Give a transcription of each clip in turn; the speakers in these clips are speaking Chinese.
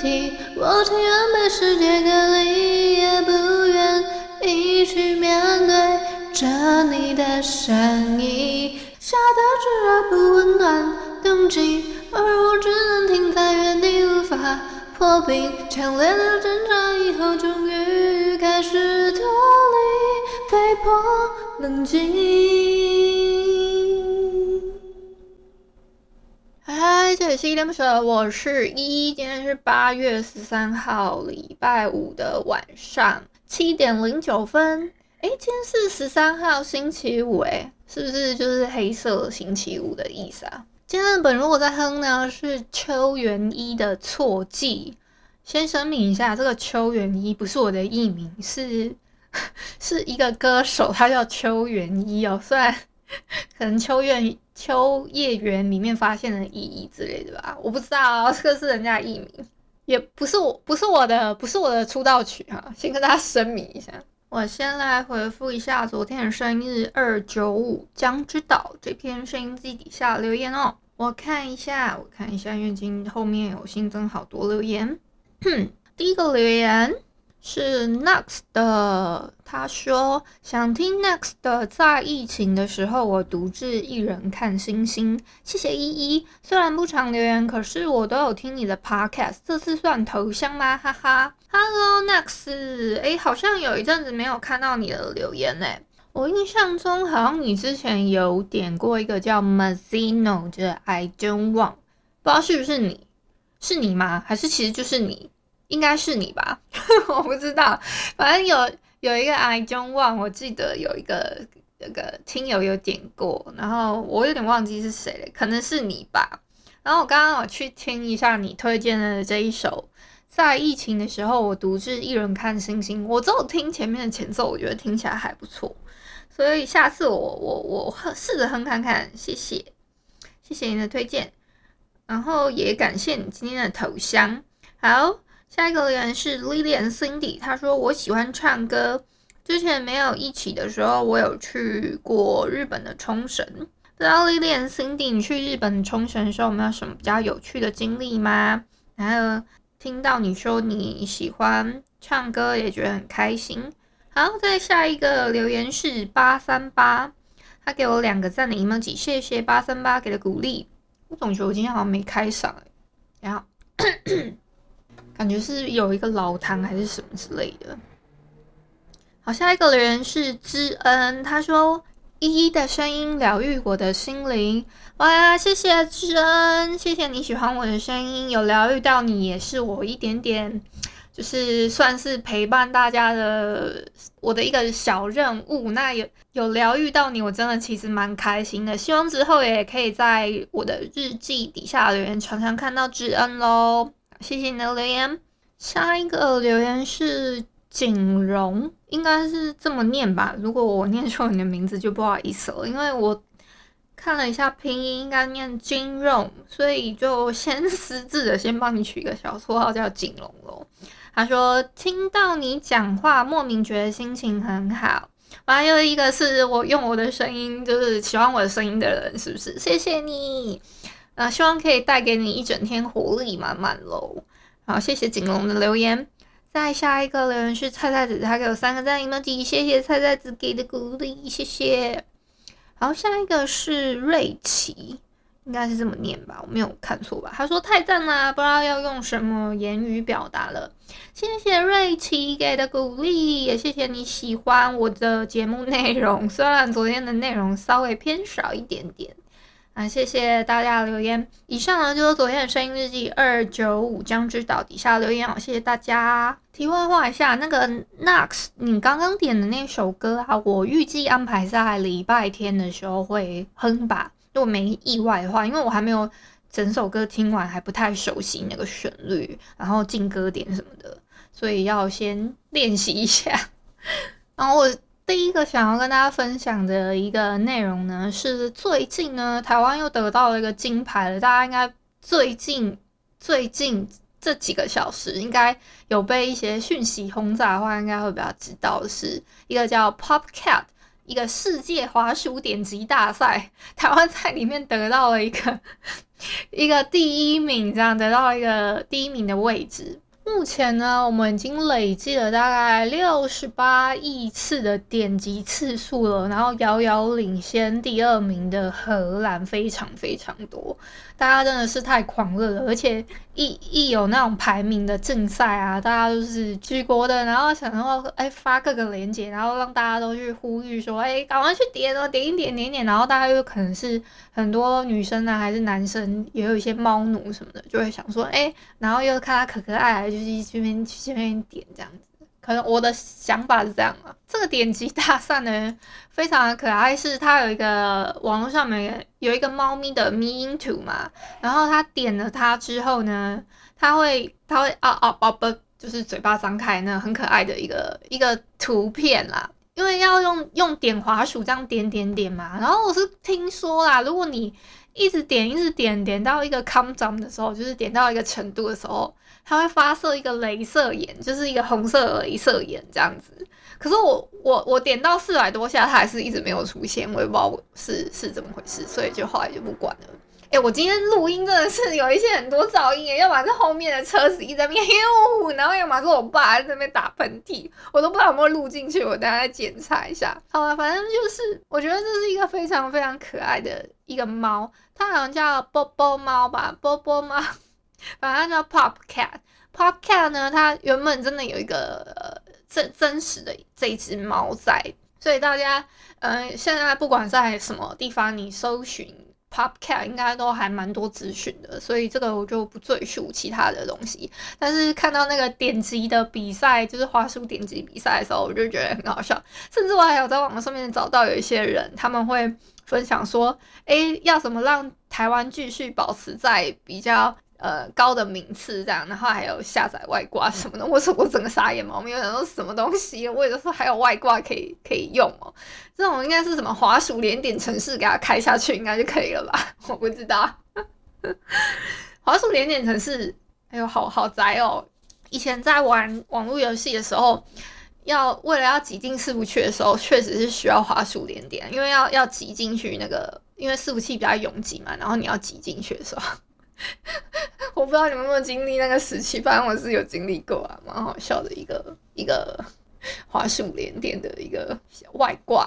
轮替。我情愿被世界隔离，也不愿意去面对着你的声音。夏的炙热不温暖冬季，而我只能停在原地，无法。破冰，强烈的挣扎以后，终于开始脱离，被迫冷静。是依依恋不舍，我是依依，今天是八月十三号，礼拜五的晚上七点零九分。哎，今天是十三号星期五，哎，是不是就是黑色星期五的意思啊？今天的本如果在哼呢，是秋元一的错记。先声明一下，这个秋元一不是我的艺名，是 是一个歌手，他叫秋元一哦。虽然 可能秋院秋叶原里面发现了意义之类的吧，我不知道，这个是人家的艺名，也不是我，不是我的，不是我的出道曲哈。先跟大家声明一下，我先来回复一下昨天的生日二九五江之岛这篇声音记底下留言哦。我看一下，我看一下，因为今天后面有新增好多留言。哼，第一个留言是 Next 的，他说想听 Next 的，在疫情的时候我独自一人看星星。谢谢依依，虽然不常留言，可是我都有听你的 Podcast，这次算头像吗？哈哈。Hello Next，哎，好像有一阵子没有看到你的留言呢。我印象中好像你之前有点过一个叫 Mazino 的 I don't want，不知道是不是你。是你吗？还是其实就是你？应该是你吧，我不知道。反正有有一个 I don't want，我记得有一个那个听友有点过，然后我有点忘记是谁了，可能是你吧。然后我刚刚有去听一下你推荐的这一首，在疫情的时候我独自一人看星星。我只有听前面的前奏，我觉得听起来还不错，所以下次我我我哼试着哼看看。谢谢，谢谢你的推荐。然后也感谢你今天的头像。好，下一个留言是 Lilian Cindy，他说我喜欢唱歌。之前没有一起的时候，我有去过日本的冲绳。不知道 Lilian Cindy，你去日本冲绳的时候有没有什么比较有趣的经历吗？然后听到你说你喜欢唱歌，也觉得很开心。好，再下一个留言是八三八，他给我两个赞的 emoji，谢谢八三八给的鼓励。我总觉得我今天好像没开嗓，然后感觉是有一个老痰还是什么之类的。好，下一个留言是知恩，他说依依的声音疗愈我的心灵。哇，谢谢知恩，谢谢你喜欢我的声音，有疗愈到你，也是我一点点。就是算是陪伴大家的我的一个小任务，那有有疗愈到你，我真的其实蛮开心的。希望之后也可以在我的日记底下留言，常常看到知恩喽。谢谢你的留言。下一个留言是景荣，应该是这么念吧？如果我念错你的名字，就不好意思了，因为我看了一下拼音，应该念金荣，所以就先私自的先帮你取一个小绰号叫景荣喽。他说：“听到你讲话，莫名觉得心情很好。”还有一个是我用我的声音，就是喜欢我的声音的人，是不是？谢谢你。那，希望可以带给你一整天活力满满喽。好，谢谢景龙的留言。再下一个留言是菜菜子，他给我三个赞，emoji，谢谢菜菜子给的鼓励，谢谢。好，下一个是瑞奇。应该是这么念吧，我没有看错吧？他说太赞了，不知道要用什么言语表达了。谢谢瑞奇给的鼓励，也谢谢你喜欢我的节目内容，虽然昨天的内容稍微偏少一点点啊。谢谢大家的留言。以上呢就是昨天的声音日记二九五江之岛底下留言哦，谢谢大家。题外话一下，那个 Nux，你刚刚点的那首歌啊，我预计安排在礼拜天的时候会哼吧。如果没意外的话，因为我还没有整首歌听完还不太熟悉那个旋律，然后进歌点什么的，所以要先练习一下。然后我第一个想要跟大家分享的一个内容呢，是最近呢，台湾又得到了一个金牌了。大家应该最近最近这几个小时应该有被一些讯息轰炸的话，应该会比较知道的是一个叫 PopCat。一个世界滑鼠点击大赛，台湾在里面得到了一个 一个第一名，这样得到一个第一名的位置。目前呢，我们已经累计了大概六十八亿次的点击次数了，然后遥遥领先第二名的荷兰非常非常多。大家真的是太狂热了，而且一一有那种排名的竞赛啊，大家都是举国的，然后想要哎发各个链接，然后让大家都去呼吁说，哎，赶快去点哦，点一点点一点，然后大家又可能是很多女生啊，还是男生，也有一些猫奴什么的，就会想说，哎，然后又看他可可爱爱，就是去这边去这边点这样子。可能我的想法是这样啊，这个点击大赛呢，非常的可爱，是它有一个网络上面有一个猫咪的迷音图嘛，然后它点了它之后呢，它会它会啊啊啊不，就是嘴巴张开那很可爱的一个一个图片啦，因为要用用点滑鼠这样点点点嘛，然后我是听说啦，如果你一直点一直点点到一个 come down 的时候，就是点到一个程度的时候。它会发射一个镭射眼，就是一个红色镭射眼这样子。可是我我我点到四百多下，它还是一直没有出现，我也不知道是是怎么回事，所以就后来就不管了。哎、我今天录音真的是有一些很多噪音，要么是后面的车子一直在那边呜，然后要么是我爸在那边打喷嚏，我都不知道有没有录进去，我等下再检查一下。好了，反正就是我觉得这是一个非常非常可爱的一个猫，它好像叫波波猫吧，波波猫。反正它叫 Pop Cat，Pop Cat 呢，它原本真的有一个呃真真实的这只猫在，所以大家呃现在不管在什么地方，你搜寻 Pop Cat 应该都还蛮多资讯的，所以这个我就不赘述其他的东西。但是看到那个点击的比赛，就是花束点击比赛的时候，我就觉得很好笑，甚至我还有在网络上面找到有一些人他们会分享说，诶，要怎么让台湾继续保持在比较。呃，高的名次这样，然后还有下载外挂什么的，我 说我整个傻眼嘛，我没有想到什么东西，我也说还有外挂可以可以用哦，这种应该是什么滑鼠连点城市给它开下去应该就可以了吧？我不知道，滑鼠连点城市，哎呦，好好宅哦！以前在玩网络游戏的时候，要为了要挤进伺服器的时候，确实是需要滑鼠连点，因为要要挤进去那个，因为伺服器比较拥挤嘛，然后你要挤进去的时候。我不知道你们有没有经历那个时期，反正我是有经历过啊，蛮好笑的一个一个 华数连点的一个外挂。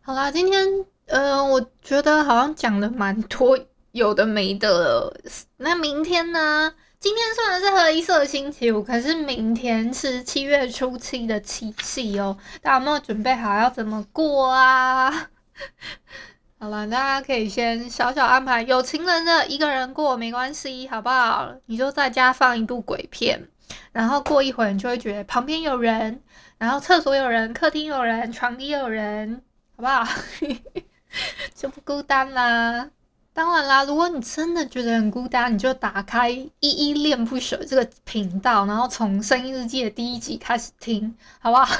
好啦，今天呃，我觉得好像讲的蛮多有的没的了。那明天呢？今天虽然是黑色星期五，可是明天是七月初七的七夕哦。大家有没有准备好要怎么过啊？好了，大家可以先小小安排。有情人的一个人过没关系，好不好？你就在家放一部鬼片，然后过一会你就会觉得旁边有人，然后厕所有人，客厅有人，床底有人，好不好？就不孤单啦。当然啦，如果你真的觉得很孤单，你就打开依依恋不舍这个频道，然后从《声音日记》的第一集开始听，好不好？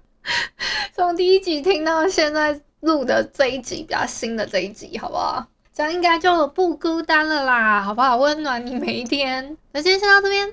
从第一集听到现在。录的这一集比较新的这一集，好不好？这样应该就不孤单了啦，好不好？温暖你每一天。那今天先到这边。